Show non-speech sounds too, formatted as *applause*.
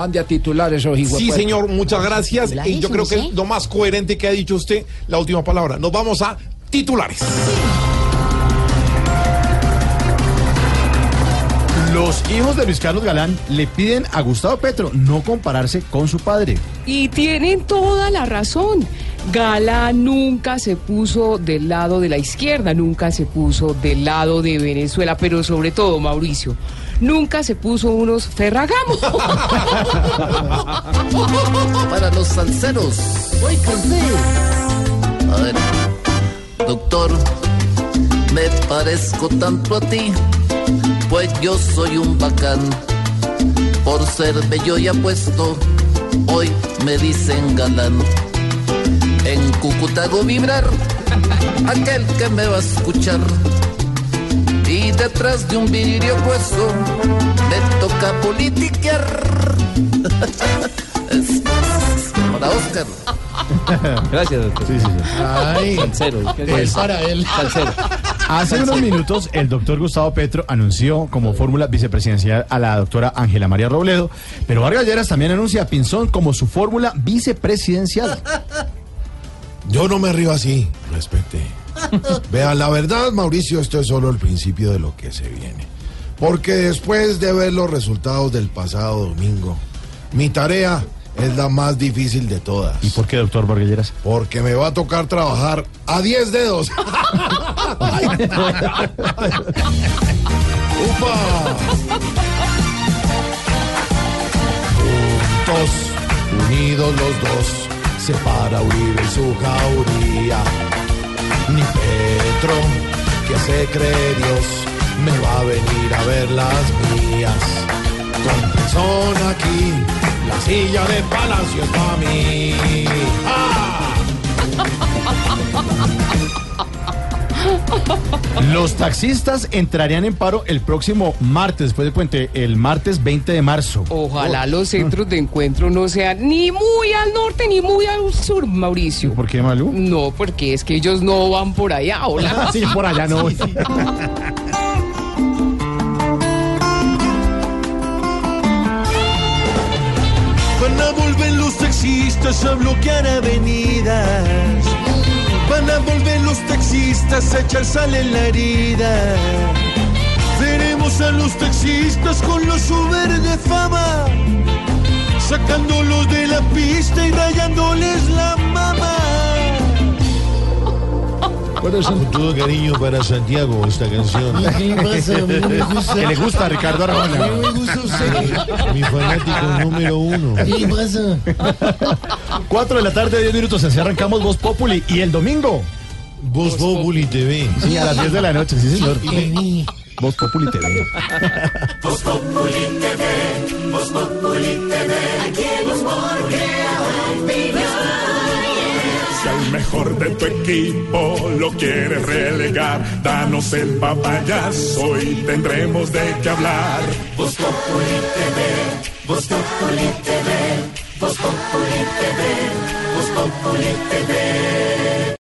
Mande a titular esos hijos. Sí, señor, muchas gracias. Titulares, Y yo creo que es lo más coherente que ha dicho usted, la última palabra. Nos vamos a titulares. Los hijos de Luis Carlos Galán le piden a Gustavo Petro no compararse con su padre. Y tienen toda la razón. Gala nunca se puso del lado de la izquierda, nunca se puso del lado de Venezuela, pero sobre todo, Mauricio, nunca se puso unos ferragamos. *laughs* para los salseros. A ver, doctor, me parezco tanto a ti, pues yo soy un bacán. Por ser bello y apuesto, hoy me dicen galán. En Cúcuta hago vibrar aquel que me va a escuchar. Y detrás de un vidrio hueso me toca politiquear. *laughs* Para Oscar. *laughs* Gracias, doctor. Sí, sí, sí. Ay, *laughs* Salsero. Es para él. Hace unos minutos el doctor Gustavo Petro anunció como fórmula vicepresidencial a la doctora Ángela María Robledo, pero Vargas Lleras también anuncia a Pinzón como su fórmula vicepresidencial. Yo no me río así, respete. *laughs* Vea, la verdad, Mauricio, esto es solo el principio de lo que se viene. Porque después de ver los resultados del pasado domingo, mi tarea es la más difícil de todas. ¿Y por qué, doctor Vargas Lleras? Porque me va a tocar trabajar a 10 dedos. *laughs* ¡Upa! Juntos, unidos los dos, se para Uribe y su jauría. Ni Petro, que se cree Dios, me va a venir a ver las mías. Con persona aquí, la silla de palacio es para mí. ¡Ah! Los taxistas entrarían en paro el próximo martes, después del puente, el martes 20 de marzo. Ojalá los centros de encuentro no sean ni muy al norte ni muy al sur, Mauricio. ¿Por qué, Malú? No, porque es que ellos no van por allá, hola. *laughs* Sí, por allá no. Van a volver los taxistas a bloquear avenidas. Taxistas a echar sal en la herida. Veremos a los taxistas con los Uber de fama. Sacándolos de la pista y rayándoles la mama. Con todo cariño para Santiago esta canción. *laughs* ¿Qué pasa? Me *laughs* gusta. Que le gusta a Ricardo Arjona. me gusta usted. *laughs* Mi fanático número uno. ¿Qué pasa? 4 de la tarde, 10 minutos, así arrancamos Voz Populi. Y el domingo, Voz Populi TV. sí, a las 10 de la noche, sí, señor. Voz Populi TV. Si al mejor de tu equipo lo quieres relegar, danos el papayazo y tendremos de qué hablar. Vos Populi TV, Vos Populi TV, Vos Populi TV, Vos Populi TV.